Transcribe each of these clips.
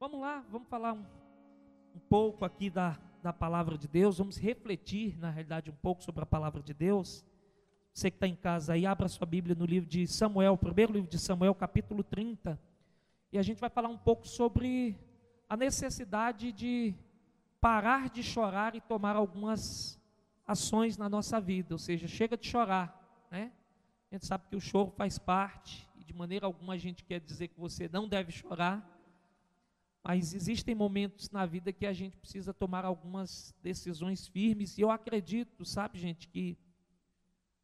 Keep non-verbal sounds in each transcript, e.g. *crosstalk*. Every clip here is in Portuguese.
Vamos lá, vamos falar um, um pouco aqui da, da palavra de Deus, vamos refletir, na realidade, um pouco sobre a palavra de Deus. Você que está em casa aí, abra sua Bíblia no livro de Samuel, primeiro livro de Samuel, capítulo 30. E a gente vai falar um pouco sobre a necessidade de parar de chorar e tomar algumas ações na nossa vida, ou seja, chega de chorar, né? A gente sabe que o choro faz parte, e de maneira alguma a gente quer dizer que você não deve chorar, mas existem momentos na vida que a gente precisa tomar algumas decisões firmes, e eu acredito, sabe, gente, que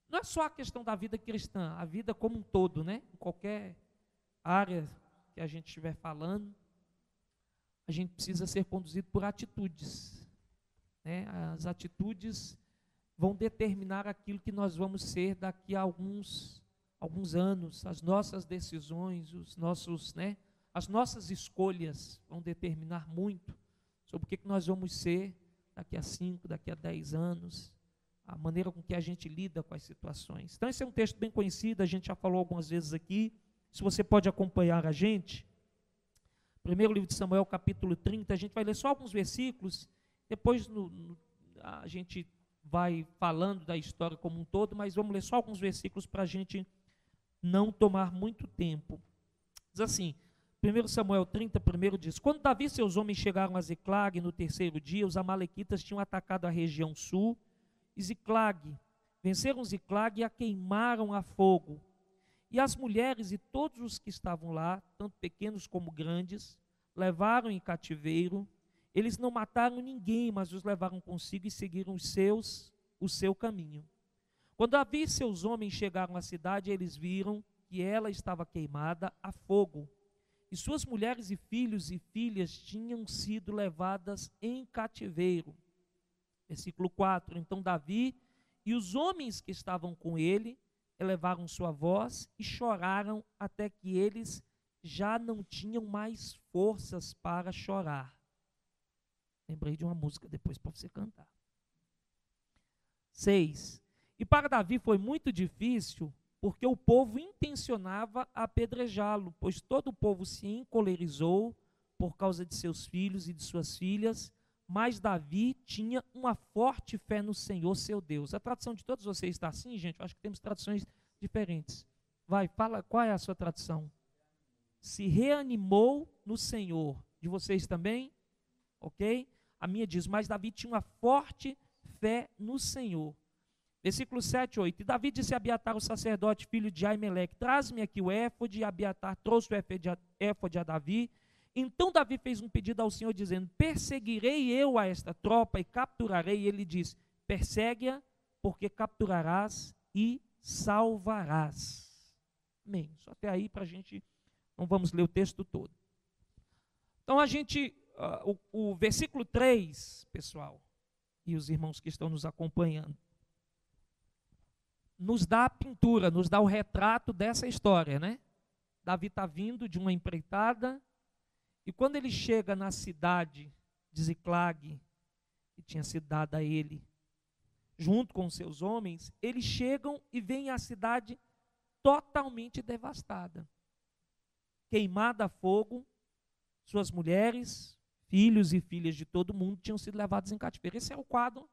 não é só a questão da vida cristã, a vida como um todo, né? Em qualquer área que a gente estiver falando, a gente precisa ser conduzido por atitudes. Né? As atitudes vão determinar aquilo que nós vamos ser daqui a alguns, alguns anos. As nossas decisões, os nossos, né? As nossas escolhas vão determinar muito sobre o que, que nós vamos ser daqui a 5, daqui a 10 anos, a maneira com que a gente lida com as situações. Então, esse é um texto bem conhecido, a gente já falou algumas vezes aqui. Se você pode acompanhar a gente, primeiro livro de Samuel, capítulo 30, a gente vai ler só alguns versículos, depois no, no, a gente vai falando da história como um todo, mas vamos ler só alguns versículos para a gente não tomar muito tempo. Diz assim, 1 Samuel 30, primeiro diz: Quando Davi e seus homens chegaram a Ziclag no terceiro dia, os amalequitas tinham atacado a região sul, e Ziclag, venceram Ziclag e a queimaram a fogo. E as mulheres e todos os que estavam lá, tanto pequenos como grandes, levaram em cativeiro. Eles não mataram ninguém, mas os levaram consigo e seguiram os seus, o seu caminho. Quando Davi e seus homens chegaram à cidade, eles viram que ela estava queimada a fogo. E suas mulheres e filhos e filhas tinham sido levadas em cativeiro. Versículo 4. Então Davi e os homens que estavam com ele elevaram sua voz e choraram até que eles já não tinham mais forças para chorar. Lembrei de uma música depois para você cantar. 6. E para Davi foi muito difícil, porque o povo intencionava apedrejá-lo, pois todo o povo se encolerizou por causa de seus filhos e de suas filhas, mas Davi tinha uma forte fé no Senhor, seu Deus. A tradução de todos vocês está assim, gente? Eu acho que temos traduções diferentes. Vai, fala, qual é a sua tradução? Se reanimou no Senhor. De vocês também? Ok? A minha diz, mas Davi tinha uma forte fé no Senhor. Versículo 7, 8. E Davi disse a Abiatar, o sacerdote, filho de Aimeleque, traz-me aqui o éfode. E Abiatar trouxe o éfode a Davi. Então Davi fez um pedido ao Senhor, dizendo: Perseguirei eu a esta tropa e capturarei. E ele diz: Persegue-a, porque capturarás e salvarás. Amém. Só até aí para a gente, não vamos ler o texto todo. Então a gente, uh, o, o versículo 3, pessoal, e os irmãos que estão nos acompanhando, nos dá a pintura, nos dá o retrato dessa história, né? Davi está vindo de uma empreitada, e quando ele chega na cidade de Ziclag, que tinha sido dada a ele, junto com seus homens, eles chegam e veem a cidade totalmente devastada. Queimada a fogo, suas mulheres, filhos e filhas de todo mundo tinham sido levados em cativeiro. Esse é o quadro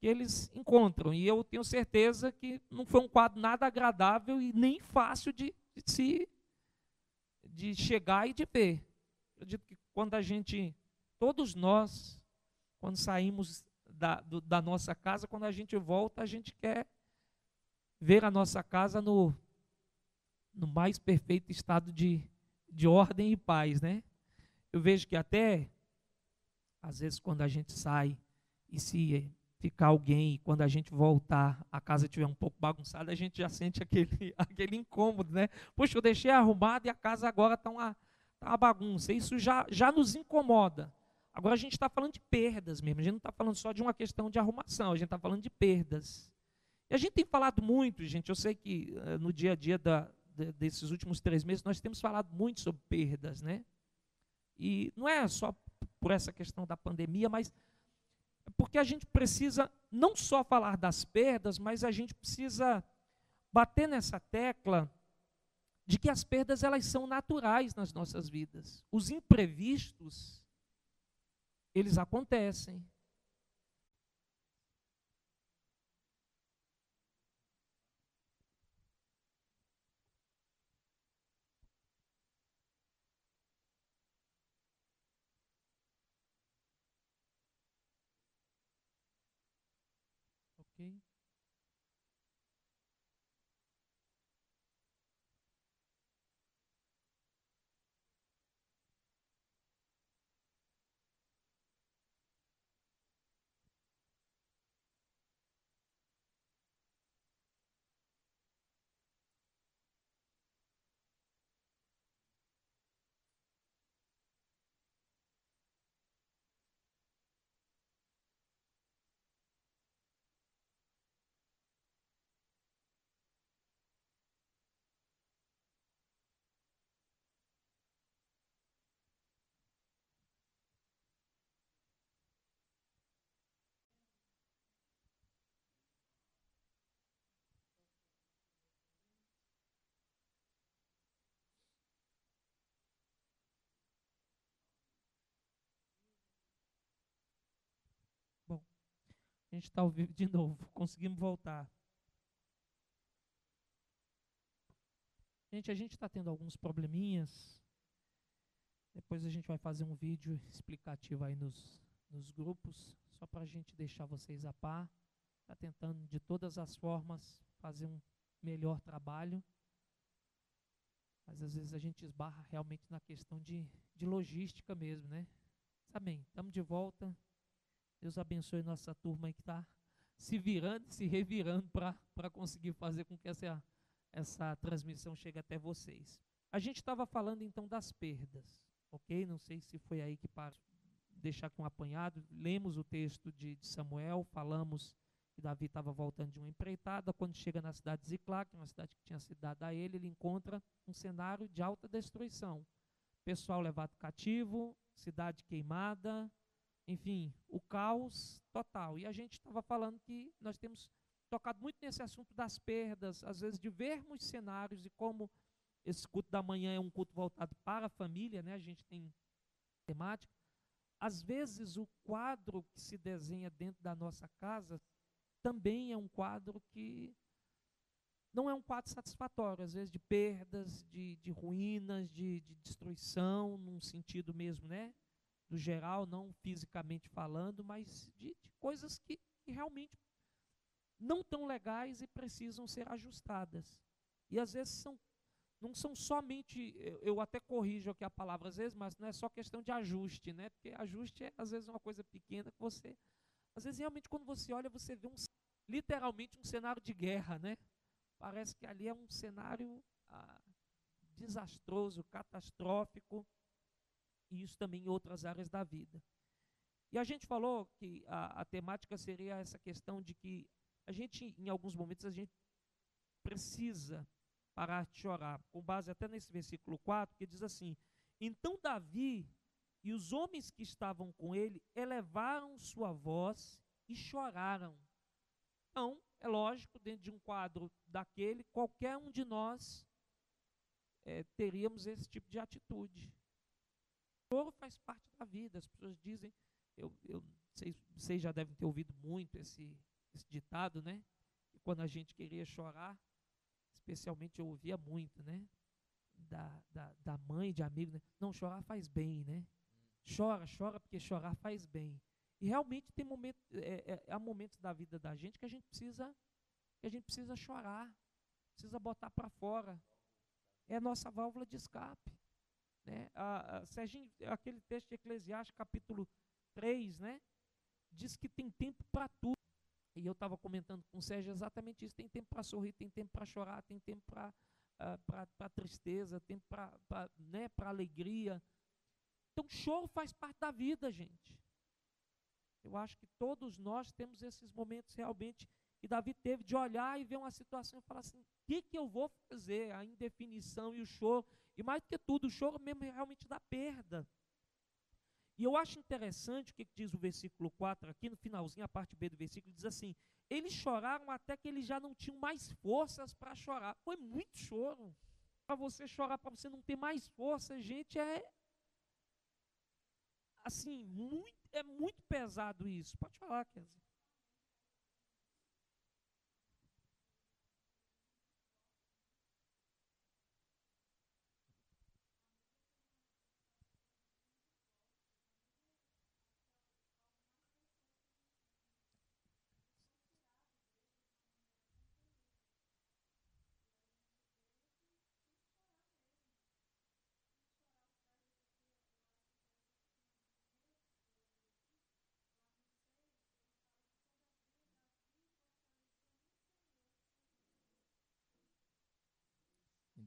que eles encontram. E eu tenho certeza que não foi um quadro nada agradável e nem fácil de, de se de chegar e de ver. Eu acredito que quando a gente, todos nós, quando saímos da, do, da nossa casa, quando a gente volta, a gente quer ver a nossa casa no, no mais perfeito estado de, de ordem e paz, né? Eu vejo que até, às vezes, quando a gente sai e se ficar alguém, quando a gente voltar, a casa estiver um pouco bagunçada, a gente já sente *laughs* aquele, aquele incômodo, né? Poxa, eu deixei arrumado e a casa agora está uma, Tá uma bagunça. Isso já, já nos incomoda. Agora a gente está falando de perdas mesmo. A gente não está falando só de uma questão de arrumação. A gente está falando de perdas. E a gente tem falado muito, gente. Eu sei que uh, no dia a dia da, de, desses últimos três meses nós temos falado muito sobre perdas, né? E não é só por essa questão da pandemia, mas porque a gente precisa não só falar das perdas, mas a gente precisa bater nessa tecla de que as perdas elas são naturais nas nossas vidas. Os imprevistos eles acontecem. Ok? A gente está ao vivo de novo. *laughs* Conseguimos voltar. Gente, a gente está tendo alguns probleminhas. Depois a gente vai fazer um vídeo explicativo aí nos, nos grupos, só para a gente deixar vocês a par. Está tentando de todas as formas fazer um melhor trabalho. Mas às vezes a gente esbarra realmente na questão de, de logística mesmo, né? Amém. Estamos de volta. Deus abençoe nossa turma que está se virando, se revirando para conseguir fazer com que essa, essa transmissão chegue até vocês. A gente estava falando então das perdas, ok? Não sei se foi aí que para deixar aqui um apanhado. Lemos o texto de, de Samuel, falamos que Davi estava voltando de uma empreitada. Quando chega na cidade de Ziclac, uma cidade que tinha sido dada a ele, ele encontra um cenário de alta destruição. Pessoal levado cativo, cidade queimada, enfim, o caos total. E a gente estava falando que nós temos tocado muito nesse assunto das perdas, às vezes de vermos cenários e como esse culto da manhã é um culto voltado para a família, né? A gente tem temática. Às vezes o quadro que se desenha dentro da nossa casa também é um quadro que não é um quadro satisfatório, às vezes de perdas, de, de ruínas, de, de destruição, num sentido mesmo, né? Do geral, não fisicamente falando, mas de, de coisas que, que realmente não tão legais e precisam ser ajustadas. E às vezes são não são somente, eu até corrijo aqui a palavra às vezes, mas não é só questão de ajuste, né? Porque ajuste é às vezes uma coisa pequena que você, às vezes realmente quando você olha, você vê um literalmente um cenário de guerra, né? Parece que ali é um cenário ah, desastroso, catastrófico, e isso também em outras áreas da vida. E a gente falou que a, a temática seria essa questão de que a gente, em alguns momentos, a gente precisa parar de chorar, com base até nesse versículo 4, que diz assim: Então Davi e os homens que estavam com ele elevaram sua voz e choraram. Então, é lógico, dentro de um quadro daquele, qualquer um de nós é, teríamos esse tipo de atitude choro faz parte da vida. As pessoas dizem, eu, eu sei, vocês já devem ter ouvido muito esse, esse ditado, né? E quando a gente queria chorar, especialmente eu ouvia muito, né? Da, da, da mãe, de amigo, né? não, chorar faz bem, né? Chora, chora, porque chorar faz bem. E realmente tem momento, é, é, há momentos da vida da gente que a gente precisa, que a gente precisa chorar, precisa botar para fora. É a nossa válvula de escape. Né? A, a, aquele texto de Eclesiastes, capítulo 3, né? diz que tem tempo para tudo. E eu estava comentando com o Sérgio exatamente isso: tem tempo para sorrir, tem tempo para chorar, tem tempo para uh, tristeza, tempo para né, alegria. Então, choro faz parte da vida, gente. Eu acho que todos nós temos esses momentos realmente que Davi teve de olhar e ver uma situação e falar assim: o que, que eu vou fazer? A indefinição e o choro. E mais do que tudo, o choro mesmo realmente da perda. E eu acho interessante o que diz o versículo 4 aqui, no finalzinho, a parte B do versículo, diz assim: Eles choraram até que eles já não tinham mais forças para chorar. Foi muito choro. para você chorar, para você não ter mais força, gente, é assim, muito, é muito pesado isso. Pode falar, Kézia.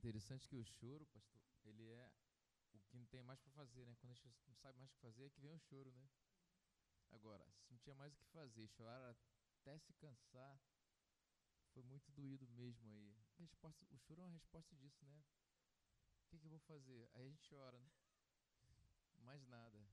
Interessante que o choro, pastor, ele é o que não tem mais para fazer, né? Quando a gente não sabe mais o que fazer, é que vem o choro, né? Agora, se não tinha mais o que fazer, chorar até se cansar, foi muito doído mesmo aí. Resposta, o choro é uma resposta disso, né? O que, que eu vou fazer? Aí a gente chora, né? Mais nada.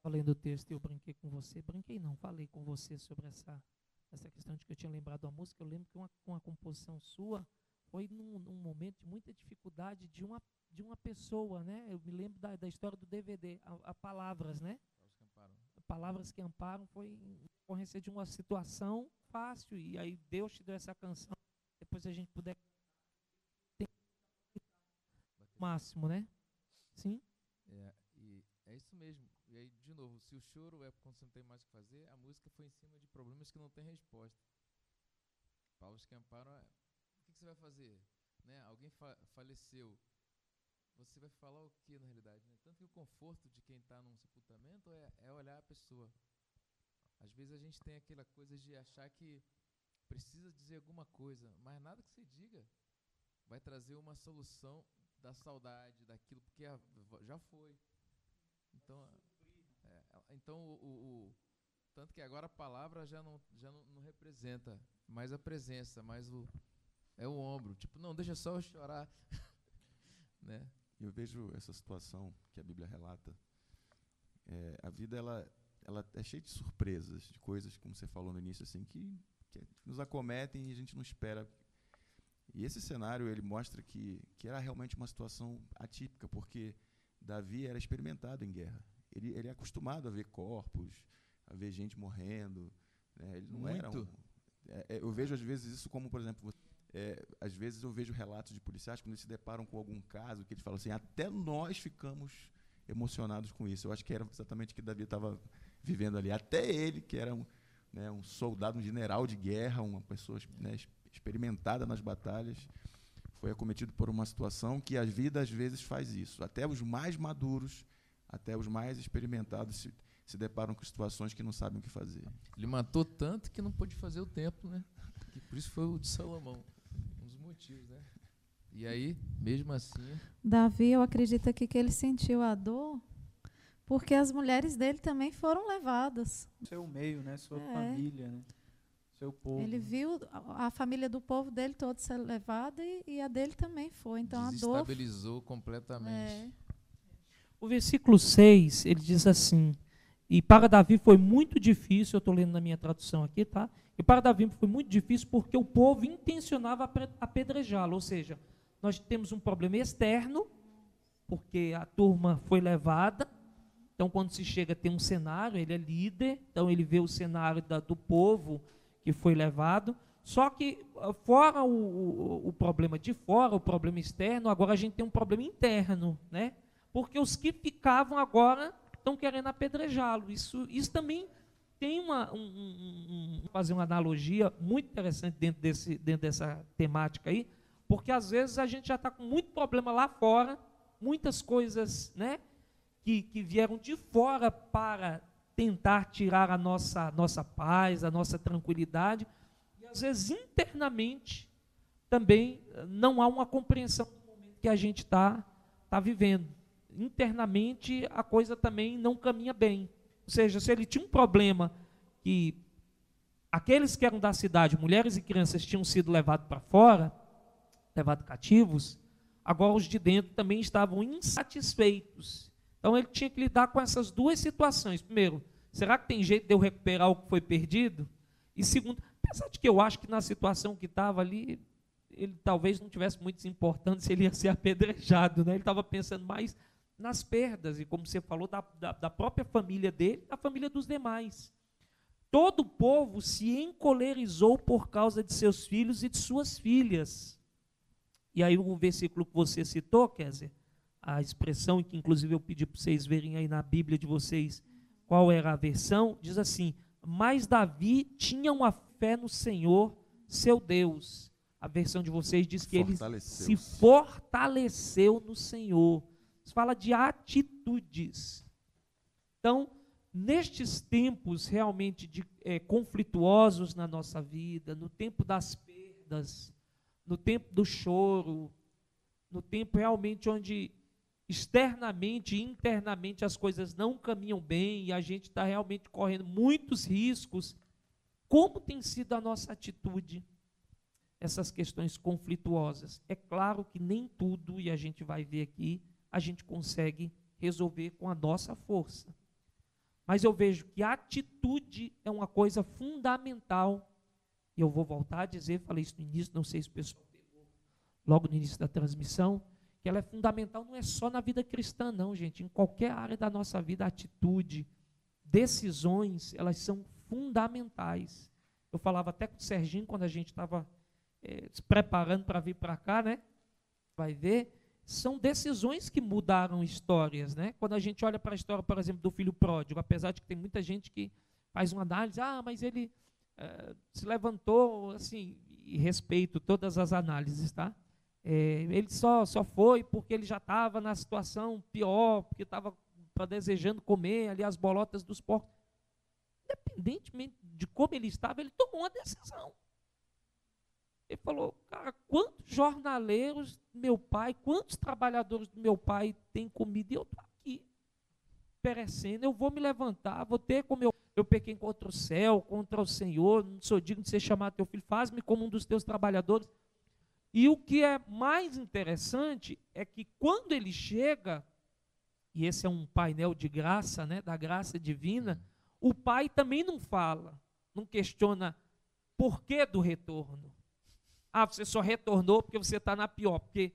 Falei do texto, eu brinquei com você. Brinquei não, falei com você sobre essa, essa questão de que eu tinha lembrado da música. Eu lembro que uma, uma composição sua foi num, num, momento de muita dificuldade de uma, de uma pessoa, né? Eu me lembro da, da história do DVD, a, a Palavras, né? Palavras que amparam foi em ocorrência de uma situação fácil e aí Deus te deu essa canção. Depois a gente puder máximo, né? Sim. É, e é isso mesmo. E aí, de novo, se o choro é quando você não tem mais o que fazer, a música foi em cima de problemas que não tem resposta. Palavras que amparam é que você vai fazer? Né? Alguém fa faleceu. Você vai falar o que na realidade? Né? Tanto que o conforto de quem está num sepultamento é, é olhar a pessoa. Às vezes a gente tem aquela coisa de achar que precisa dizer alguma coisa, mas nada que você diga vai trazer uma solução da saudade, daquilo, porque já foi. Então, é, então o, o, o, tanto que agora a palavra já não, já não, não representa mais a presença, mais o, é o ombro. Tipo, não, deixa só eu chorar. *laughs* né? Eu vejo essa situação que a Bíblia relata. É, a vida ela, ela é cheia de surpresas, de coisas, como você falou no início, assim, que, que nos acometem e a gente não espera. E esse cenário ele mostra que, que era realmente uma situação atípica, porque Davi era experimentado em guerra. Ele, ele é acostumado a ver corpos, a ver gente morrendo. Né? Ele não Muito. era um. É, é, eu vejo às vezes isso como, por exemplo, é, às vezes eu vejo relatos de policiais quando eles se deparam com algum caso que eles falam assim, até nós ficamos emocionados com isso. Eu acho que era exatamente o que Davi estava vivendo ali. Até ele, que era um, né, um soldado, um general de guerra, uma pessoa né, experimentada nas batalhas, foi acometido por uma situação que a vida às vezes faz isso. Até os mais maduros, até os mais experimentados se, se deparam com situações que não sabem o que fazer. Ele matou tanto que não pôde fazer o tempo, né? por isso foi o de Salomão motivos, né? E aí, mesmo assim. Davi, eu acredito aqui que ele sentiu a dor porque as mulheres dele também foram levadas. Seu meio, né? Sua é. família, né? Seu povo. Ele viu a, a, família do povo dele toda ser levada e, e, a dele também foi. Então a dor. Desestabilizou completamente. É. O versículo 6, ele diz assim: E para Davi foi muito difícil, eu estou lendo na minha tradução aqui, tá? E para Davi foi muito difícil porque o povo intencionava apedrejá-lo. Ou seja, nós temos um problema externo, porque a turma foi levada. Então, quando se chega, tem um cenário, ele é líder, então ele vê o cenário da, do povo que foi levado. Só que, ah, fora o, o, o, problema de fora, o problema externo, agora a gente tem um problema interno, né? Porque os que ficavam agora estão querendo apedrejá-lo. Isso, isso também tem uma, um, um, um, fazer uma analogia muito interessante dentro, desse, dentro dessa temática aí, porque às vezes a gente já está com muito problema lá fora, muitas coisas né, que, que vieram de fora para tentar tirar a nossa, nossa paz, a nossa tranquilidade, e às vezes internamente também eh, não há uma compreensão do momento que a gente está tá vivendo. Internamente a coisa também não caminha bem. Ou seja, se ele tinha um problema que aqueles que eram da cidade, mulheres e crianças, tinham sido levados para fora, levados cativos, agora os de dentro também estavam insatisfeitos. Então ele tinha que lidar com essas duas situações. Primeiro, será que tem jeito de eu recuperar o que foi perdido? E segundo, apesar de que eu acho que na situação que estava ali, ele talvez não tivesse muito se se ele ia ser apedrejado, né? Ele estava pensando mais nas perdas, e como você falou, da, da, da própria família dele, da família dos demais. Todo o povo se encolerizou por causa de seus filhos e de suas filhas. E aí o versículo que você citou, Kézia, a expressão que inclusive eu pedi para vocês verem aí na Bíblia de vocês qual era a versão, diz assim: Mas Davi tinha uma fé no Senhor, seu Deus. A versão de vocês diz que ele se fortaleceu no Senhor. Fala de atitudes. Então, nestes tempos realmente de, é, conflituosos na nossa vida, no tempo das perdas, no tempo do choro, no tempo realmente onde externamente e internamente as coisas não caminham bem e a gente está realmente correndo muitos riscos, como tem sido a nossa atitude? Essas questões conflituosas. É claro que nem tudo, e a gente vai ver aqui, a gente consegue resolver com a nossa força. Mas eu vejo que a atitude é uma coisa fundamental. E eu vou voltar a dizer, falei isso no início, não sei se o pessoal pegou logo no início da transmissão, que ela é fundamental não é só na vida cristã, não, gente. Em qualquer área da nossa vida, atitude, decisões, elas são fundamentais. Eu falava até com o Serginho quando a gente estava é, se preparando para vir para cá, né? Vai ver. São decisões que mudaram histórias, né? Quando a gente olha para a história, por exemplo, do filho pródigo, apesar de que tem muita gente que faz uma análise, ah, mas ele é, se levantou, assim, e respeito todas as análises, tá? É, ele só, só foi porque ele já estava na situação pior, porque estava desejando comer ali as bolotas dos porcos. Independentemente de como ele estava, ele tomou uma decisão. Ele falou, cara, quantos jornaleiros meu pai, quantos trabalhadores do meu pai têm comida e eu estou aqui perecendo, eu vou me levantar, vou ter como eu, eu pequei contra o céu, contra o Senhor, não sou digno de ser chamado teu filho, faz-me como um dos teus trabalhadores. E o que é mais interessante é que quando ele chega, e esse é um painel de graça, né, da graça divina, o pai também não fala, não questiona por que do retorno. Ah, você só retornou porque você está na pior. Porque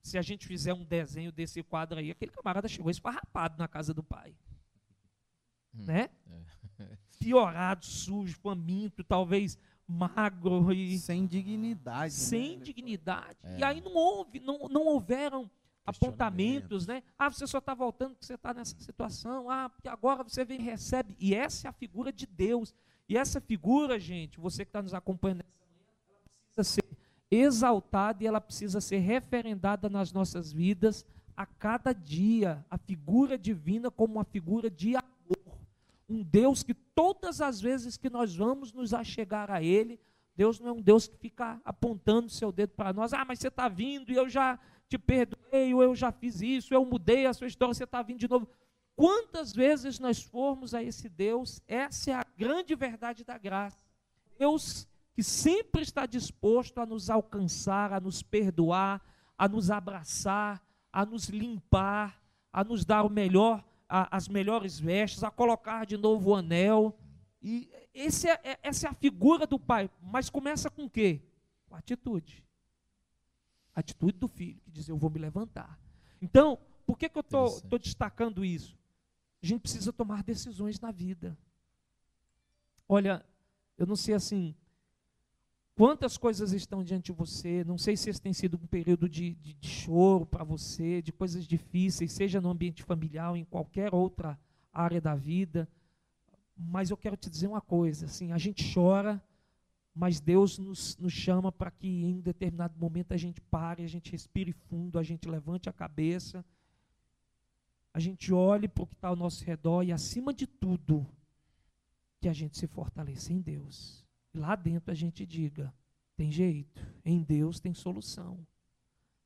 se a gente fizer um desenho desse quadro aí, aquele camarada chegou esfarrapado na casa do pai. Hum, né? É. *laughs* Piorado, sujo, faminto, talvez magro e sem dignidade, sem né? dignidade. É. E aí não houve, não, não houveram apontamentos, né? Ah, você só está voltando porque você está nessa situação. Ah, porque agora você vem e recebe. E essa é a figura de Deus. E essa figura, gente, você que está nos acompanhando precisa ser exaltada e ela precisa ser referendada nas nossas vidas a cada dia. A figura divina como uma figura de amor um Deus que todas as vezes que nós vamos nos achegar a Ele, Deus não é um Deus que fica apontando seu dedo para nós, ah, mas você está vindo e eu já te perdoei, ou eu já fiz isso, eu mudei a sua história, você está vindo de novo. Quantas vezes nós formos a esse Deus, essa é a grande verdade da graça. Deus que sempre está disposto a nos alcançar, a nos perdoar, a nos abraçar, a nos limpar, a nos dar o melhor a, as melhores vestes, a colocar de novo o anel. E esse é, é, essa é a figura do pai. Mas começa com o quê? Com a atitude. A atitude do filho, que diz: Eu vou me levantar. Então, por que, que eu estou destacando isso? A gente precisa tomar decisões na vida. Olha, eu não sei assim, Quantas coisas estão diante de você? Não sei se esse tem sido um período de, de, de choro para você, de coisas difíceis, seja no ambiente familiar ou em qualquer outra área da vida. Mas eu quero te dizer uma coisa: assim, a gente chora, mas Deus nos, nos chama para que em um determinado momento a gente pare, a gente respire fundo, a gente levante a cabeça, a gente olhe para o que está ao nosso redor e, acima de tudo, que a gente se fortaleça em Deus lá dentro a gente diga: tem jeito, em Deus tem solução.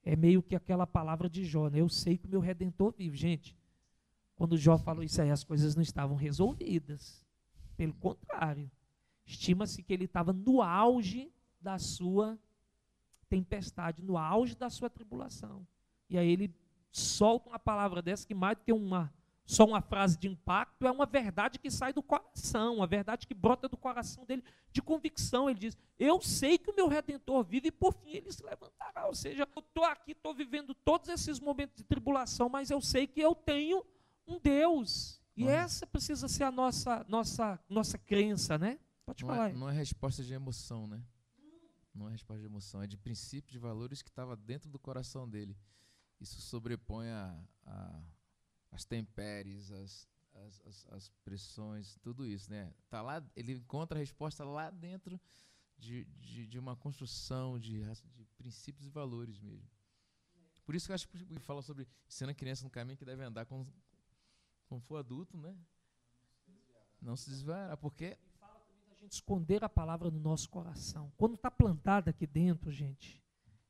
É meio que aquela palavra de Jó, né? Eu sei que o meu redentor vive. Gente, quando Jó falou isso aí, as coisas não estavam resolvidas. Pelo contrário, estima-se que ele estava no auge da sua tempestade, no auge da sua tribulação. E aí ele solta uma palavra dessa que mais do que uma só uma frase de impacto, é uma verdade que sai do coração, uma verdade que brota do coração dele de convicção. Ele diz: Eu sei que o meu redentor vive e por fim ele se levantará. Ou seja, eu estou aqui, estou vivendo todos esses momentos de tribulação, mas eu sei que eu tenho um Deus. E essa precisa ser a nossa, nossa, nossa crença, né? Pode não falar. É, não é resposta de emoção, né? Não é resposta de emoção, é de princípio, de valores que estava dentro do coração dele. Isso sobrepõe a, a as tempéries, as, as, as, as, pressões, tudo isso, né? Tá lá, ele encontra a resposta lá dentro de, de, de uma construção de, de princípios e valores mesmo. Por isso que eu acho que fala sobre sendo a criança no caminho que deve andar quando, quando for adulto, né? Não se desviará, porque fala também da gente esconder a palavra no nosso coração. Quando está plantada aqui dentro, gente,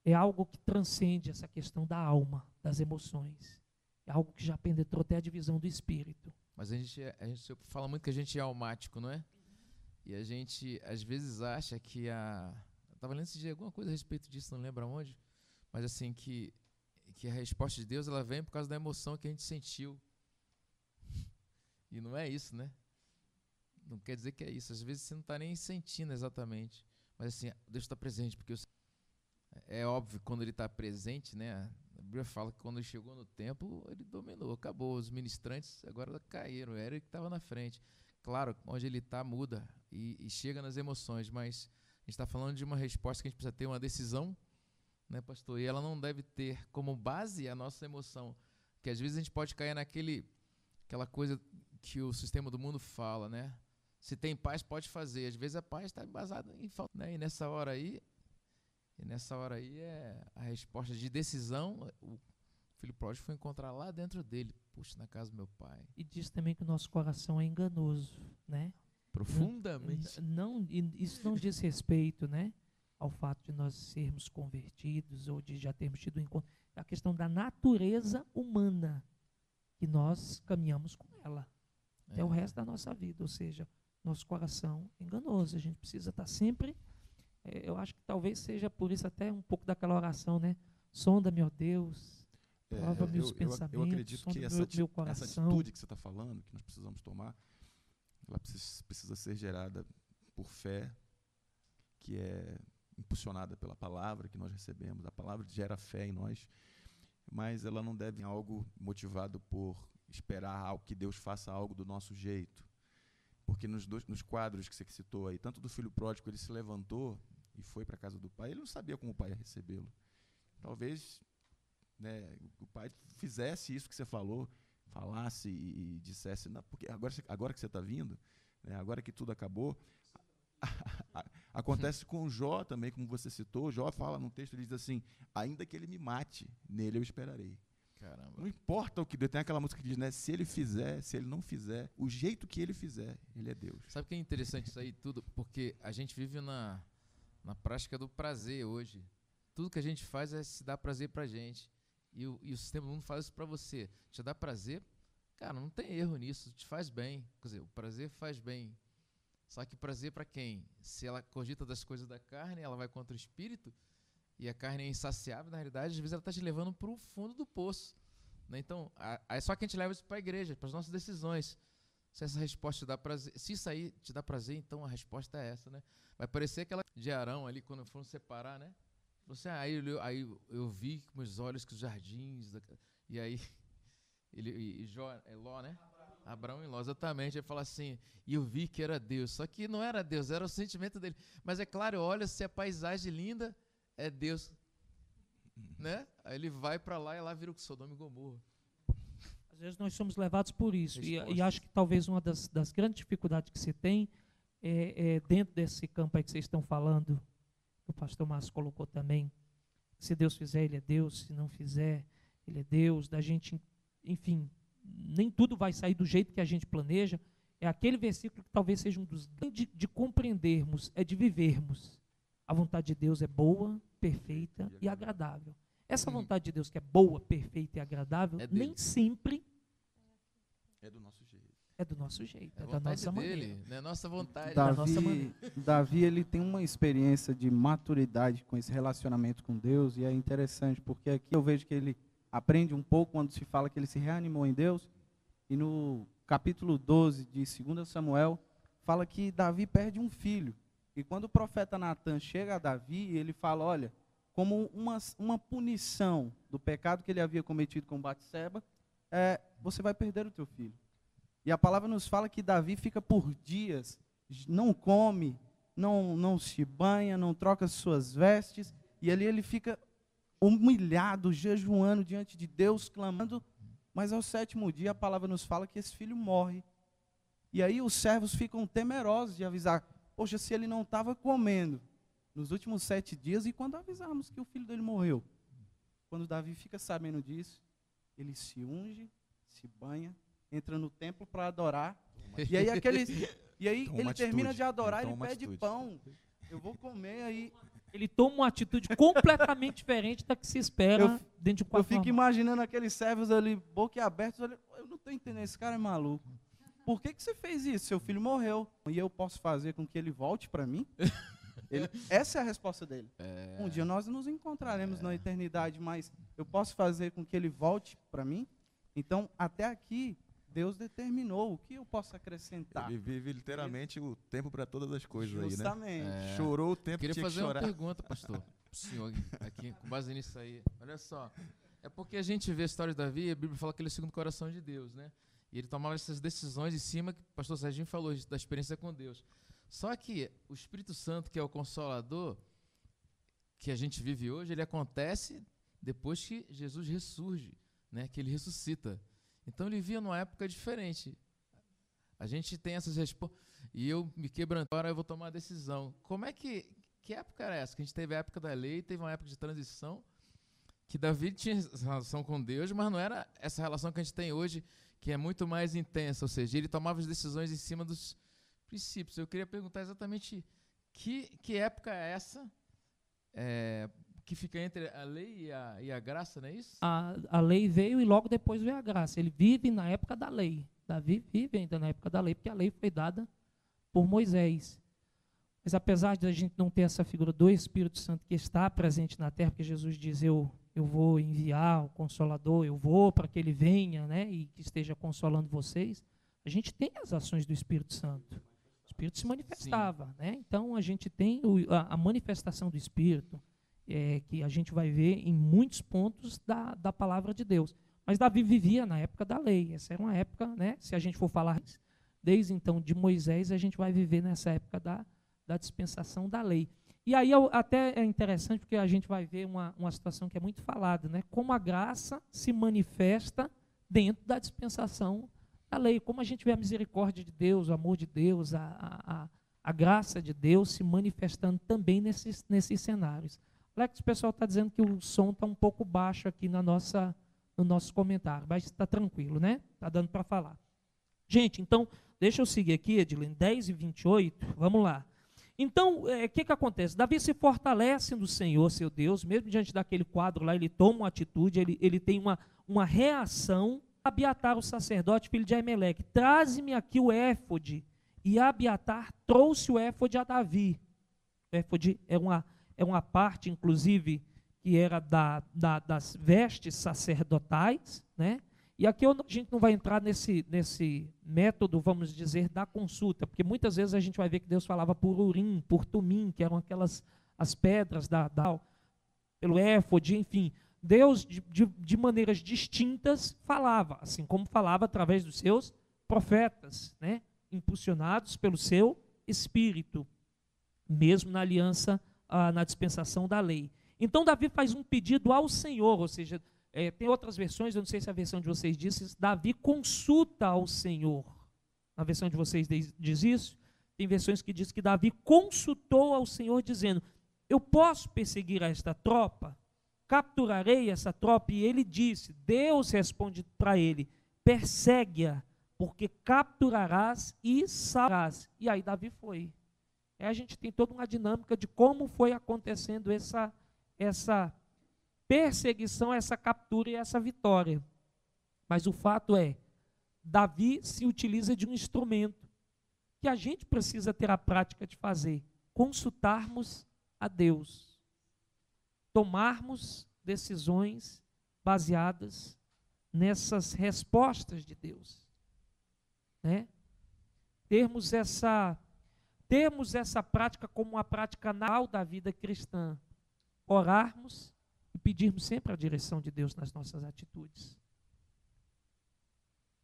é algo que transcende essa questão da alma, das emoções. É algo que já penetrou até a divisão do espírito. Mas a gente, é, a gente fala muito que a gente é almático, não é? E a gente, às vezes, acha que a. Estava lendo esse dia alguma coisa a respeito disso, não lembro aonde. Mas, assim, que, que a resposta de Deus ela vem por causa da emoção que a gente sentiu. E não é isso, né? Não quer dizer que é isso. Às vezes você não está nem sentindo exatamente. Mas, assim, Deus está presente. Porque eu, é óbvio, quando Ele está presente, né? Bíblia fala que quando ele chegou no templo, ele dominou, acabou. Os ministrantes agora caíram, era ele que estava na frente. Claro, onde ele está muda e, e, chega nas emoções, mas a gente está falando de uma resposta que a gente precisa ter uma decisão, né, pastor? E ela não deve ter como base a nossa emoção, que às vezes a gente pode cair naquele, aquela coisa que o sistema do mundo fala, né? Se tem paz, pode fazer. Às vezes a paz está embasada em falta, né? E nessa hora aí e nessa hora aí é a resposta de decisão. O filho pródigo foi encontrar lá dentro dele. Puxa, na casa do meu pai. E diz também que o nosso coração é enganoso, né? Profundamente. Não, não, isso não diz respeito, né? Ao fato de nós sermos convertidos ou de já termos tido um encontro. É a questão da natureza humana que nós caminhamos com ela é. até o resto da nossa vida. Ou seja, nosso coração é enganoso. A gente precisa estar sempre é, eu acho que talvez seja por isso até um pouco daquela oração, né? Sonda-me, ó Deus, prova é, meus eu, pensamentos, eu, acredito que essa, meu, meu coração. essa atitude que você está falando, que nós precisamos tomar, ela precisa, precisa ser gerada por fé, que é impulsionada pela palavra que nós recebemos. A palavra gera fé em nós, mas ela não deve ser algo motivado por esperar que Deus faça algo do nosso jeito. Porque nos, dois, nos quadros que você citou aí, tanto do filho pródigo, ele se levantou e foi para a casa do pai, ele não sabia como o pai ia recebê-lo. Talvez né, o pai fizesse isso que você falou, falasse e, e dissesse, não, porque agora, agora que você está vindo, né, agora que tudo acabou. Acontece com Jó também, como você citou. Jó fala num texto, ele diz assim: ainda que ele me mate, nele eu esperarei. Caramba. Não importa o que Deus. Tem aquela música que diz, né? Se ele fizer, se ele não fizer, o jeito que ele fizer, ele é Deus. Sabe o que é interessante isso aí tudo? Porque a gente vive na, na prática do prazer hoje. Tudo que a gente faz é se dar prazer pra gente. E o, e o sistema do mundo faz isso pra você. Te dá prazer, cara, não tem erro nisso, te faz bem. Quer dizer, o prazer faz bem. Só que prazer para quem? Se ela cogita das coisas da carne, ela vai contra o espírito, e a carne é insaciável, na realidade, às vezes ela está te levando para o fundo do poço. Né? Então, é só que a gente leva isso para a igreja, para as nossas decisões. Se essa resposta te dá prazer, se isso aí te dá prazer, então a resposta é essa, né? Vai parecer aquela de Arão ali, quando foram separar, né? Você, aí, eu, aí eu vi com meus olhos que os jardins, e aí, *laughs* ele, e, e Jó, é Ló, né? Abraão e Ló, exatamente. Ele fala assim, e eu vi que era Deus. Só que não era Deus, era o sentimento dele. Mas é claro, olha se a paisagem linda, é Deus. Né? Aí ele vai para lá e lá vira o Sodoma e Gomorra. Às vezes nós somos levados por isso. E, e, acho que talvez uma das, das grandes dificuldades que você tem é, é, dentro desse campo aí que vocês estão falando, que o pastor Márcio colocou também. Se Deus fizer, Ele é Deus. Se não fizer, Ele é Deus. Da gente, enfim, nem tudo vai sair do jeito que a gente planeja. É aquele versículo que talvez seja um dos de, de compreendermos, é de vivermos. A vontade de Deus é boa, perfeita e agradável. Essa hum. vontade de Deus que é boa, perfeita e agradável, é nem sempre é do nosso jeito. É do nosso jeito, é, é da nossa dele, maneira. É nossa vontade. Davi, nossa Davi ele tem uma experiência de maturidade com esse relacionamento com Deus e é interessante porque aqui eu vejo que ele aprende um pouco quando se fala que ele se reanimou em Deus E no capítulo 12 de 2 Samuel, fala que Davi perde um filho. E quando o profeta Natan chega a Davi, ele fala: Olha, como uma, uma punição do pecado que ele havia cometido com Batseba, é, você vai perder o teu filho. E a palavra nos fala que Davi fica por dias, não come, não, não se banha, não troca suas vestes, e ali ele fica humilhado, jejuando diante de Deus, clamando. Mas ao sétimo dia a palavra nos fala que esse filho morre. E aí os servos ficam temerosos de avisar: Poxa, se ele não estava comendo nos últimos sete dias, e quando avisarmos que o filho dele morreu? Quando Davi fica sabendo disso, ele se unge, se banha, entra no templo para adorar. E aí aqueles, e aí *laughs* Toma ele atitude. termina de adorar, Ele pede atitude. pão. Eu vou comer aí. Ele toma uma atitude completamente diferente da que se espera Eu- dentro de um Eu quarto fico normal. imaginando aqueles servos ali, boca aberta, eu não estou entendendo, esse cara é maluco. Por que, que você fez isso? Seu filho morreu. E eu posso fazer com que ele volte para mim? *laughs* Ele- essa é a resposta dele. É, Um dia nós nos encontraremos na eternidade, mas eu posso fazer com que ele volte para mim? Então, até aqui, Deus determinou o que eu posso acrescentar. Ele vive literalmente o tempo para todas as coisas aí, né? Justamente. É. Chorou o tempo que Queria tinha que fazer uma chorar. pergunta, pastor, senhor aqui, com base nisso aí. Olha só, é porque a gente vê a história de Davi, a Bíblia fala que ele é segundo o coração de Deus, né? E ele tomava essas decisões em cima que o pastor Serginho falou, da experiência com Deus. Só que o Espírito Santo, que é o consolador que a gente vive hoje, ele acontece depois que Jesus ressurge, né? Que ele ressuscita. Então ele via numa época diferente. A gente tem essas respostas. E eu me quebrando, agora eu vou tomar uma decisão. Como é que. Que época era essa? Que a gente teve a época da lei, teve uma época de transição, que Davi tinha relação com Deus, mas não era essa relação que a gente tem hoje, que é muito mais intensa. Ou seja, ele tomava as decisões em cima dos princípios. Eu queria perguntar exatamente que, que época é essa é, que fica entre a lei e a, e a graça, não é isso? a, a lei veio e logo depois veio a graça. Ele vive na época da lei. Davi vive ainda na época da lei, porque a lei foi dada por Moisés. Mas apesar de a gente não ter essa figura do Espírito Santo que está presente na terra, porque Jesus diz: Eu, eu vou enviar o Consolador, eu vou para que ele venha né, e que esteja consolando vocês. A gente tem as ações do Espírito Santo. Espírito se manifestava. Né? Então a gente tem o- a, a manifestação do Espírito é, que a gente vai ver em muitos pontos da, da palavra de Deus. Mas Davi vivia na época da lei. Essa era uma época, né? Se a gente for falar desde então de Moisés, a gente vai viver nessa época da, da dispensação da lei. E aí até é interessante porque a gente vai ver uma, uma situação que é muito falada, né? Como a graça se manifesta dentro da dispensação da lei. Como a gente vê a misericórdia de Deus, o amor de Deus, a, a, a, a graça de Deus se manifestando também nesses, nesses cenários. Alex, o pessoal está dizendo que o som está um pouco baixo aqui na nossa, no nosso comentário, mas está tranquilo, né? Está dando para falar. Gente, então, deixa eu seguir aqui, Edilene, 10 e 28, vamos lá. Então, o que, que acontece? Davi se fortalece no Senhor, seu Deus, mesmo diante daquele quadro lá, ele toma uma atitude, ele, ele tem uma, uma reação. Abiatar, o sacerdote, filho de Aimeleque, traze-me aqui o éfode. E Abiatar trouxe o éfode a Davi. O éfode é uma, é uma parte, inclusive, que era da, da- das vestes sacerdotais, né? E aqui eu a gente não vai entrar nesse, nesse método, vamos dizer, da consulta, porque muitas vezes a gente vai ver que Deus falava por urim, por tumim, que eram aquelas as pedras da, da pelo éfode, enfim. Deus, de, de, de maneiras distintas, falava, assim como falava através dos seus profetas, né? impulsionados pelo seu espírito, mesmo na aliança, ah, na dispensação da lei. Então, Davi faz um pedido ao Senhor, ou seja, eh, tem outras versões, eu não sei se a versão de vocês diz, isso, Davi consulta ao Senhor. Na versão de vocês diz isso? Tem versões que diz que Davi consultou ao Senhor, dizendo: Eu posso perseguir esta tropa? Capturarei essa tropa? E ele disse: Deus responde para ele: Persegue-a, porque capturarás e salvarás. E aí Davi foi. Aí a gente tem toda uma dinâmica de como foi acontecendo essa, essa perseguição, essa captura e essa vitória. Mas o fato é, Davi se utiliza de um instrumento que a gente precisa ter a prática de fazer, consultarmos a Deus, tomarmos decisões baseadas nessas respostas de Deus. né? Termos essa termos essa prática como uma prática natural da vida cristã. Orarmos e pedirmos sempre a direção de Deus nas nossas atitudes.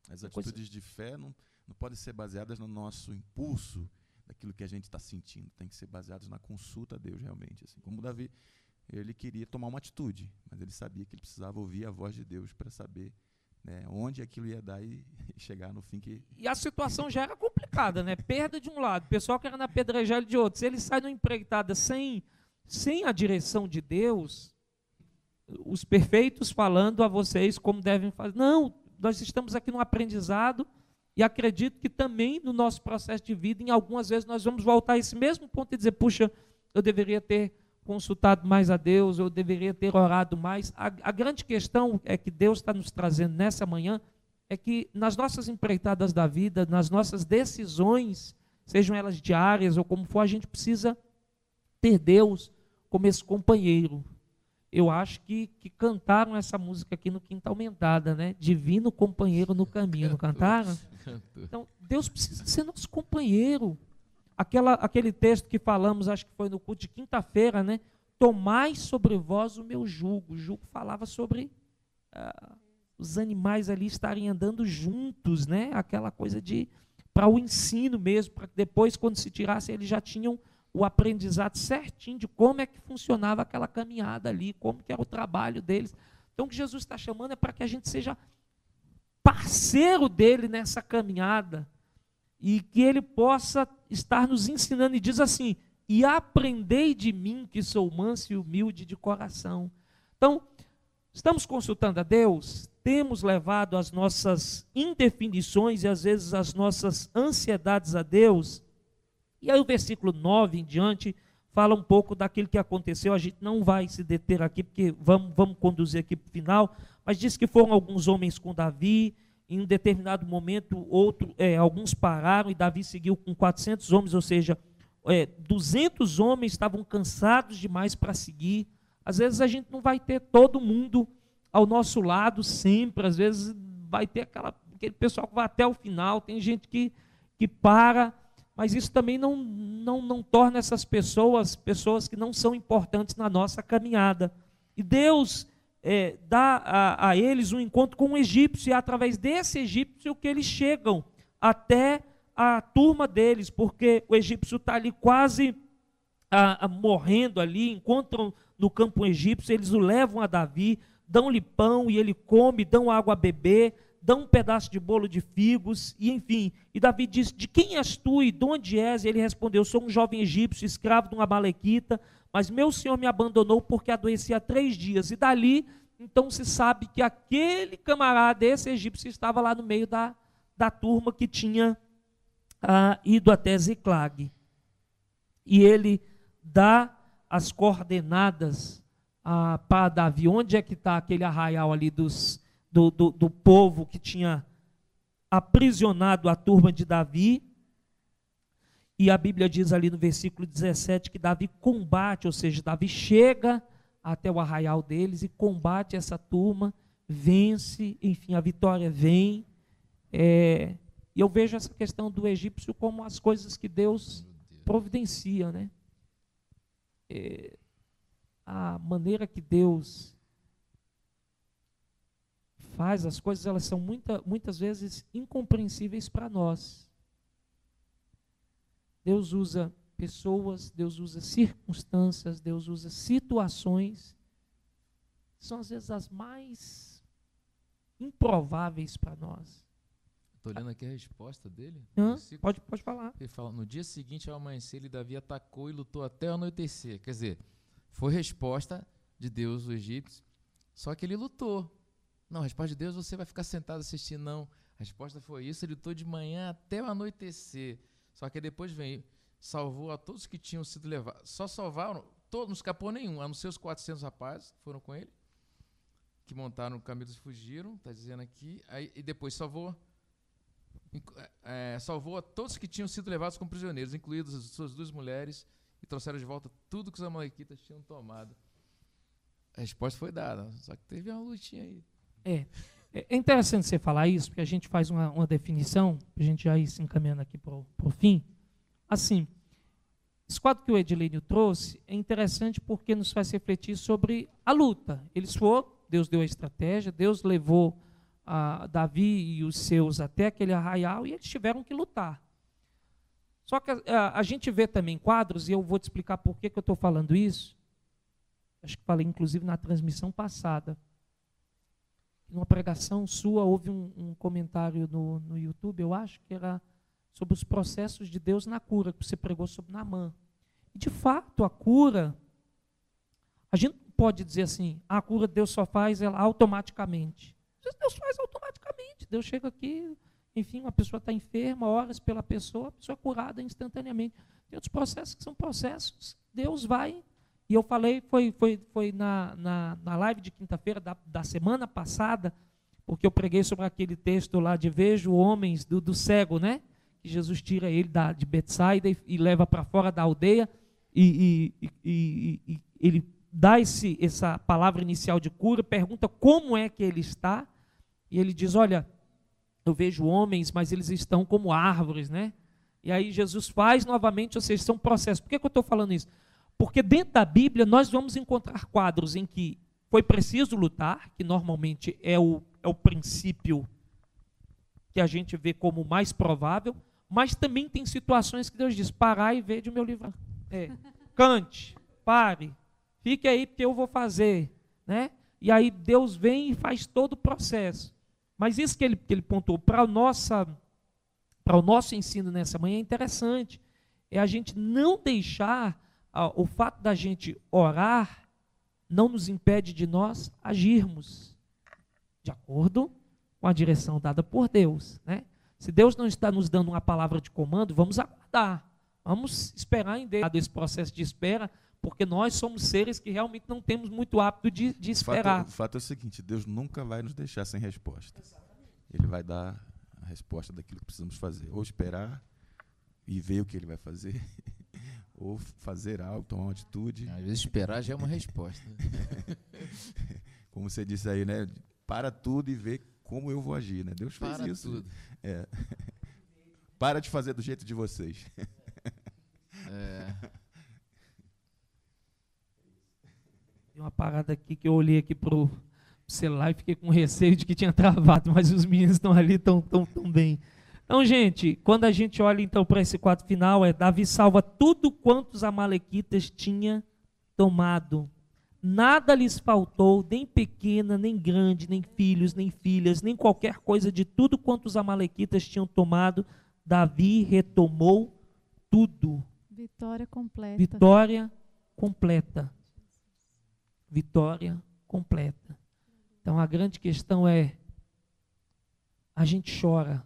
As coisa- atitudes de fé não, não podem ser baseadas no nosso impulso, daquilo que a gente está sentindo. Tem que ser baseadas na consulta a Deus, realmente. Assim, como Davi, ele queria tomar uma atitude, mas ele sabia que ele precisava ouvir a voz de Deus para saber né, onde aquilo ia dar e, *laughs* e chegar no fim que. E a situação já era complicada, né? Perda de um lado, o pessoal querendo apedrejar ele de outro. Se ele sai numa empreitada sem, sem a direção de Deus, os perfeitos falando a vocês como devem fazer. Não, nós estamos aqui num aprendizado e acredito que também no nosso processo de vida, em algumas vezes, nós vamos voltar a esse mesmo ponto e dizer: puxa, eu deveria ter consultado mais a Deus, eu deveria ter orado mais. A, a grande questão é que Deus está nos trazendo nessa manhã é que nas nossas empreitadas da vida, nas nossas decisões, sejam elas diárias ou como for, a gente precisa ter Deus como esse companheiro. Eu acho que, que cantaram essa música aqui no Quinta Aumentada, né? Divino companheiro no caminho, não cantaram? Então, Deus precisa ser nosso companheiro. Aquela, aquele texto que falamos, acho que foi no culto de quinta-feira, né? Tomai sobre vós o meu jugo. O jugo falava sobre ah, os animais ali estarem andando juntos, né? Aquela coisa de para o ensino mesmo, para que depois, quando se tirasse, eles já tinham o aprendizado certinho de como é que funcionava aquela caminhada ali, como que era o trabalho deles. Então, o que Jesus está chamando é para que a gente seja parceiro dele nessa caminhada e que ele possa estar nos ensinando. E diz assim: e aprendei de mim, que sou manso e humilde de coração. Então, estamos consultando a Deus, temos levado as nossas indefinições e às vezes as nossas ansiedades a Deus. E aí o versículo 9 em diante fala um pouco daquilo que aconteceu. A gente não vai se deter aqui, porque vamos, vamos conduzir aqui para o final, mas diz que foram alguns homens com Davi, em um determinado momento, outro, é, alguns pararam e Davi seguiu com 400 homens, ou seja, é, 200 homens estavam cansados demais para seguir. Às vezes a gente não vai ter todo mundo ao nosso lado sempre, às vezes vai ter aquela, aquele pessoal que vai até o final, tem gente que, que para, mas isso também não, não, não torna essas pessoas pessoas que não são importantes na nossa caminhada. E Deus é, dá a, a, eles um encontro com um egípcio, e é através desse egípcio que eles chegam até a turma deles, porque o egípcio está ali quase a, a, morrendo ali, encontram no campo egípcio, eles o levam a Davi, dão-lhe pão e ele come, dão água a beber, dão um pedaço de bolo de figos, e enfim. E Davi diz: De quem és tu e de onde és? E ele respondeu: Sou um jovem egípcio, escravo de uma malequita, mas meu senhor me abandonou porque adoeci há três dias. E dali, então se sabe que aquele camarada, esse egípcio, estava lá no meio da, da turma que tinha ah, ido até Ziclag. E ele dá as coordenadas ah, para Davi. Onde é que está aquele arraial ali dos, do, do, do povo que tinha aprisionado a turma de Davi? E a Bíblia diz ali no versículo 17 que Davi combate, ou seja, Davi chega até o arraial deles e combate essa turma, vence, enfim, a vitória vem. É, e eu vejo essa questão do egípcio como as coisas que Deus providencia, né? É, a maneira que Deus faz as coisas, elas são muita, muitas vezes incompreensíveis para nós. Deus usa pessoas, Deus usa circunstâncias, Deus usa situações, são às vezes as mais improváveis para nós. Estou olhando aqui a resposta dele. Hã? Pode, pode falar. Ele fala, no dia seguinte ao amanhecer, ele Davi atacou e lutou até anoitecer. Quer dizer, foi resposta de Deus, o egípcio, só que ele lutou. Não, a resposta de Deus, você vai ficar sentado assistindo, não. A resposta foi isso, ele lutou de manhã até o anoitecer. Só que depois vem, salvou a todos que tinham sido levados. Só salvaram, todo, não escapou nenhum, a não ser os 400 rapazes que foram com ele, que montaram o caminho e fugiram, está dizendo aqui. Aí, e depois salvou Inc- é, salvou a todos que tinham sido levados como prisioneiros, incluídas as suas duas mulheres, e trouxeram de volta tudo que os amalequitas tinham tomado. A resposta foi dada, só que teve uma lutinha aí. É. É é interessante você falar isso, porque a gente faz uma, uma definição, a gente já ir se encaminhando aqui para o fim. Assim, esse quadro que o Edilênio trouxe é interessante porque nos faz refletir sobre a luta. Eles foram, Deus deu a estratégia, Deus levou a Davi e os seus até aquele arraial e eles tiveram que lutar. Só que a, a, gente vê também quadros, e eu vou te explicar por que, que eu estou falando isso. Acho que falei, inclusive, na transmissão passada. Numa pregação sua, houve um, um comentário no, no YouTube, eu acho que era sobre os processos de Deus na cura, que você pregou sobre Namã. E, de fato, a cura, a gente pode dizer assim, a cura Deus só faz ela automaticamente. Deus faz automaticamente. Deus chega aqui, enfim, uma pessoa está enferma, horas pela pessoa, a pessoa é curada instantaneamente. Tem outros processos que são processos, Deus vai. E eu falei, foi, foi, foi na, na, na live de quinta-feira da, da semana passada, porque eu preguei sobre aquele texto lá de Vejo homens do, do cego, né? Que Jesus tira ele da, de Betsaida e, e leva para fora da aldeia, e, e, e, e ele dá esse, essa palavra inicial de cura, pergunta como é que ele está, e ele diz: Olha, eu vejo homens, mas eles estão como árvores, né? E aí Jesus faz novamente, ou seja, são processos. Por que, que eu estou falando isso? Porque dentro da Bíblia nós vamos encontrar quadros em que foi preciso lutar, que normalmente é o, é o princípio que a gente vê como mais provável, mas também tem situações que Deus diz: parar e ver de meu livro. É, cante, pare, fique aí porque eu vou fazer. Né? E aí Deus vem e faz todo o processo. Mas isso que ele, que ele pontuou para o nosso ensino nessa manhã é interessante. É a gente não deixar o fato da gente orar não nos impede de nós agirmos de acordo com a direção dada por Deus, né? Se Deus não está nos dando uma palavra de comando, vamos aguardar. Vamos esperar em Deus esse processo de espera, porque nós somos seres que realmente não temos muito hábito de, de esperar. O fato, o fato, é o seguinte: Deus nunca vai nos deixar sem resposta. Ele vai dar a resposta daquilo que precisamos fazer. Ou esperar e ver o que ele vai fazer, *laughs* ou fazer algo, tomar uma atitude. Às vezes esperar já é uma resposta. *laughs* Como você disse aí, né? Para tudo e vê como eu vou agir, né? Deus Para isso. tudo. É. *laughs* Para de fazer do jeito de vocês. *laughs* É. Tem uma parada aqui que eu olhei aqui pro celular e fiquei com receio de que tinha travado, mas os meninos estão ali tão, tão, tão bem. Então, gente, quando a gente olha então para esse quadro final, é Davi salva tudo quanto os amalequitas tinha tomado. Nada lhes faltou, nem pequena, nem grande, nem filhos, nem filhas, nem qualquer coisa de tudo quanto os amalequitas tinham tomado. Davi retomou tudo. Vitória completa. Vitória completa. Vitória completa. Então a grande questão é: a gente chora,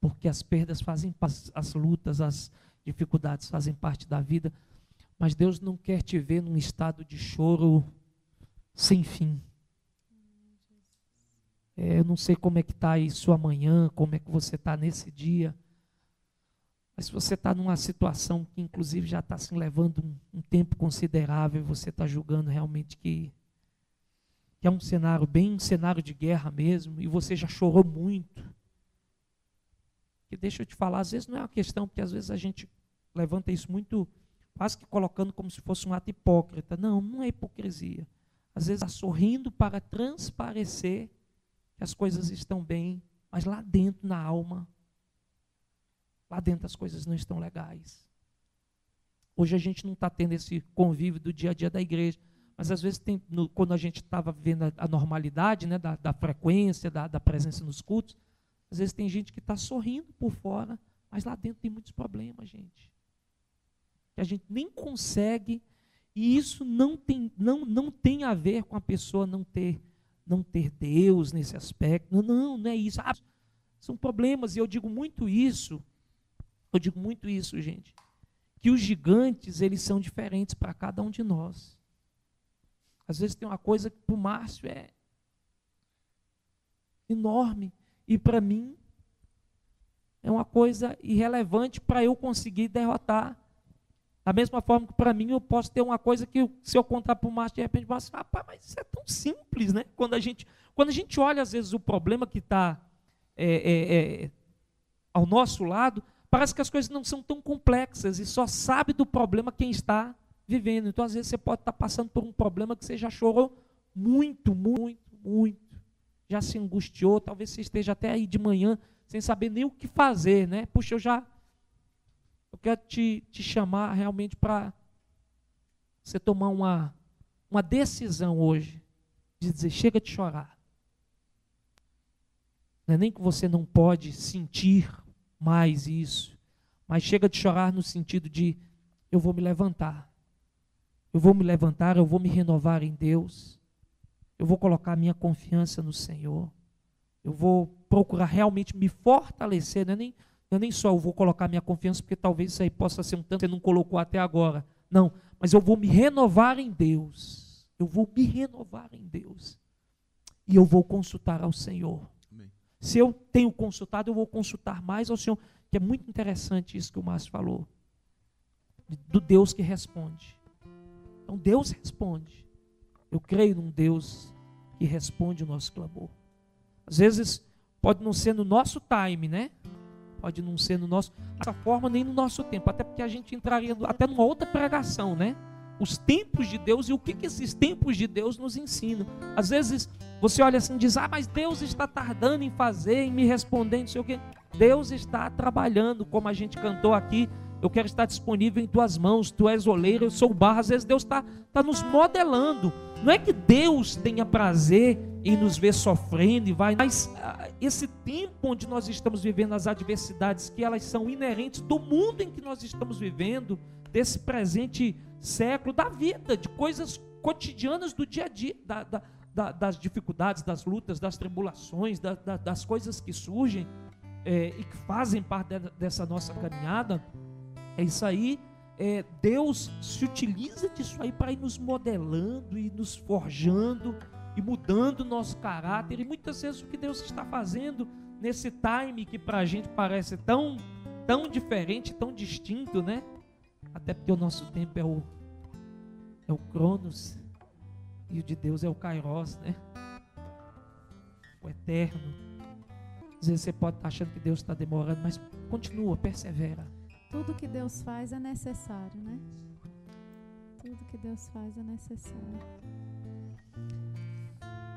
porque as perdas fazem parte, as lutas, as dificuldades fazem parte da vida, mas Deus não quer te ver num estado de choro sem fim. É, eu não sei como é que está aí sua manhã, como é que você está nesse dia. Mas se você está numa situação que, inclusive, já está assim, levando um, um, tempo considerável, você está julgando realmente que, que é um cenário, bem um cenário de guerra mesmo, e você já chorou muito. Que deixa eu te falar, às vezes não é uma questão, porque às vezes a gente levanta isso muito, quase que colocando como se fosse um ato hipócrita. Não, não é hipocrisia. Às vezes está sorrindo para transparecer que as coisas estão bem, mas lá dentro, na alma, lá dentro as coisas não estão legais. Hoje a gente não está tendo esse convívio do dia a dia da igreja, mas às vezes tem, no, quando a gente estava vendo a, a, normalidade né, da, da frequência, da, da, presença nos cultos, às vezes tem gente que está sorrindo por fora, mas lá dentro tem muitos problemas, gente. Que a gente nem consegue, e isso não tem, não, não tem a ver com a pessoa não ter, não ter Deus nesse aspecto. Não, não, não é isso. Ah, são problemas, e eu digo muito isso eu digo muito isso, gente. Que os gigantes, eles são diferentes para cada um de nós. Às vezes tem uma coisa que para o Márcio é enorme. E para mim é uma coisa irrelevante para eu conseguir derrotar. Da mesma forma que para mim eu posso ter uma coisa que se eu contar para o Márcio, de repente, Márcio rapaz, mas isso é tão simples, né? Quando a gente, quando a gente olha, às vezes, o problema que está é, é, é, ao nosso lado, parece que as coisas não são tão complexas e só sabe do problema quem está vivendo. Então, às vezes, você pode estar passando por um problema que você já chorou muito, muito, muito. Já se angustiou, talvez você esteja até aí de manhã sem saber nem o que fazer, né? Puxa, eu já eu quero te, te chamar realmente para você tomar uma, uma decisão hoje de dizer: chega de chorar. Não é nem que você não pode sentir mais isso, mas chega de chorar no sentido de: eu vou me levantar. Eu vou me levantar, eu vou me renovar em Deus. Eu vou colocar minha confiança no Senhor. Eu vou procurar realmente me fortalecer, não é nem eu nem só eu vou colocar minha confiança, porque talvez isso aí possa ser um tanto que você não colocou até agora. Não, mas eu vou me renovar em Deus. Eu vou me renovar em Deus. E eu vou consultar ao Senhor. Amém. Se eu tenho consultado, eu vou consultar mais ao Senhor. Que é muito interessante isso que o Márcio falou. Do Deus que responde. Então Deus responde. Eu creio num Deus que responde o nosso clamor. Às vezes pode não ser no nosso time, né? pode não ser no nosso, dessa forma nem no nosso tempo, até porque a gente entraria até numa outra pregação, né? Os tempos de Deus e o que, que esses tempos de Deus nos ensinam. Às vezes você olha assim e diz: Ah, mas Deus está tardando em fazer, em me responder, não sei o quê. Deus está trabalhando, como a gente cantou aqui. Eu quero estar disponível em tuas mãos, tu és oleiro, eu sou barro. Às vezes Deus está tá nos modelando. Não é que Deus tenha prazer em nos ver sofrendo e vai, mas ah, esse tempo onde nós estamos vivendo, as adversidades que elas são inerentes do mundo em que nós estamos vivendo, desse presente século, da vida, de coisas cotidianas do dia a dia, da, da, da, das dificuldades, das lutas, das tribulações, das coisas que surgem é, e que fazem parte dessa nossa caminhada. É isso aí. É, Deus se utiliza disso aí para ir nos modelando e nos forjando e mudando o nosso caráter. E muitas vezes o que Deus está fazendo nesse time que para a gente parece tão, tão diferente, tão distinto, né? Até porque o nosso tempo é o, é o Cronos e o de Deus é o Kairos, né? O eterno. Às vezes você pode estar achando que Deus está demorando, mas continua, persevera. Tudo que Deus faz é necessário, né? Tudo que Deus faz é necessário.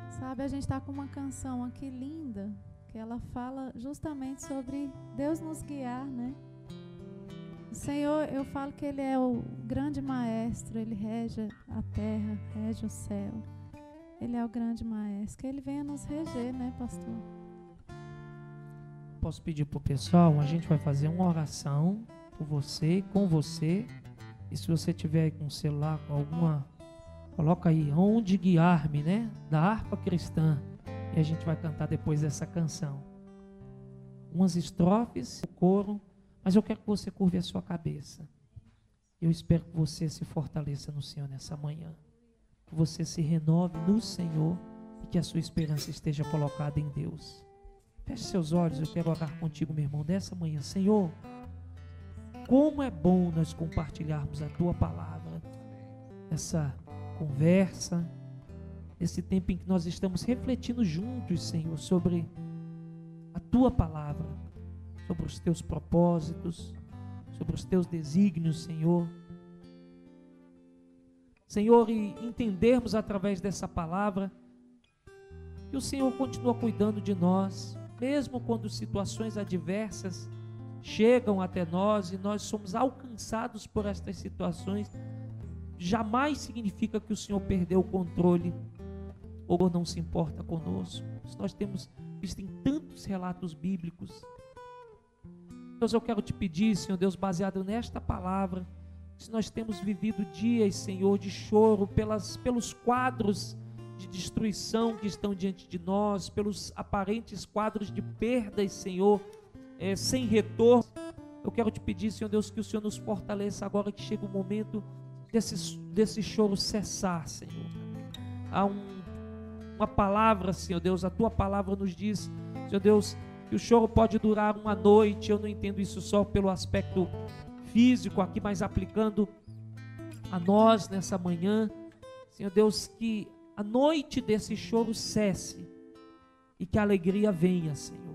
Sabe, a gente está com uma canção aqui linda, que ela fala justamente sobre Deus nos guiar, né? O Senhor, eu falo que Ele é o grande maestro, Ele rege a terra, rege o céu. Ele é o grande maestro. Que Ele venha nos reger, né, pastor? Posso pedir para o pessoal? A gente vai fazer uma oração por você, com você. E se você tiver com o celular, com alguma. Coloca aí, onde guiar-me, né? Da harpa cristã. E a gente vai cantar depois dessa canção. Umas estrofes, o coro, mas eu quero que você curve a sua cabeça. Eu espero que você se fortaleça no Senhor nessa manhã. Que você se renove no Senhor e que a sua esperança esteja colocada em Deus. Feche seus olhos, eu quero orar contigo, meu irmão, dessa manhã. Senhor, como é bom nós compartilharmos a tua palavra, essa conversa, esse tempo em que nós estamos refletindo juntos, Senhor, sobre a tua palavra, sobre os teus propósitos, sobre os teus desígnios, Senhor. Senhor, e entendermos através dessa palavra que o Senhor continua cuidando de nós, mesmo quando situações adversas chegam até nós e nós somos alcançados por estas situações, jamais significa que o Senhor perdeu o controle ou não se importa conosco. Nós temos visto em tantos relatos bíblicos. Deus, eu quero te pedir, Senhor Deus, baseado nesta palavra, se nós temos vivido dias, Senhor, de choro pelas, pelos quadros de destruição que estão diante de nós, pelos aparentes quadros de perdas, Senhor, é, sem retorno. Eu quero te pedir, Senhor Deus, que o Senhor nos fortaleça agora que chega o momento desse, desse choro cessar, Senhor. Há um, uma palavra, Senhor Deus, a tua palavra nos diz, Senhor Deus, que o choro pode durar uma noite. Eu não entendo isso só pelo aspecto físico aqui, mas aplicando a nós nessa manhã, Senhor Deus, que a noite desse choro cesse e que a alegria venha, Senhor.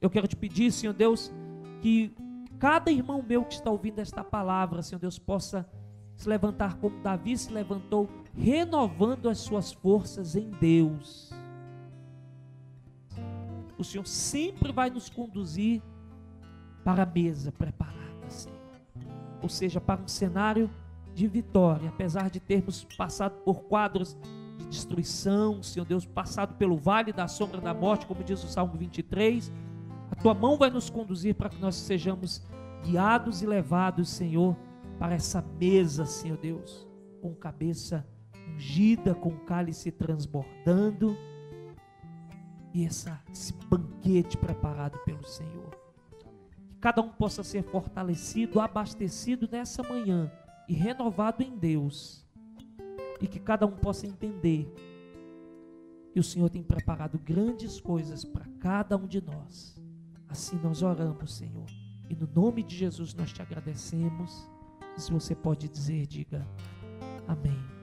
Eu quero te pedir, Senhor Deus, que cada irmão meu que está ouvindo esta palavra, Senhor Deus, possa se levantar como Davi se levantou, renovando as suas forças em Deus. O Senhor sempre vai nos conduzir para a mesa preparada, Senhor. Ou seja, para um cenário de vitória, apesar de termos passado por quadros de destruição, Senhor Deus, passado pelo vale da sombra da morte, como diz o Salmo 23, a tua mão vai nos conduzir para que nós sejamos guiados e levados, Senhor, para essa mesa, Senhor Deus, com cabeça ungida, com cálice transbordando e essa, esse banquete preparado pelo Senhor. Que cada um possa ser fortalecido, abastecido nessa manhã e renovado em Deus. E que cada um possa entender que o Senhor tem preparado grandes coisas para cada um de nós. Assim nós oramos, Senhor. E no nome de Jesus nós te agradecemos. Se você pode dizer, diga amém.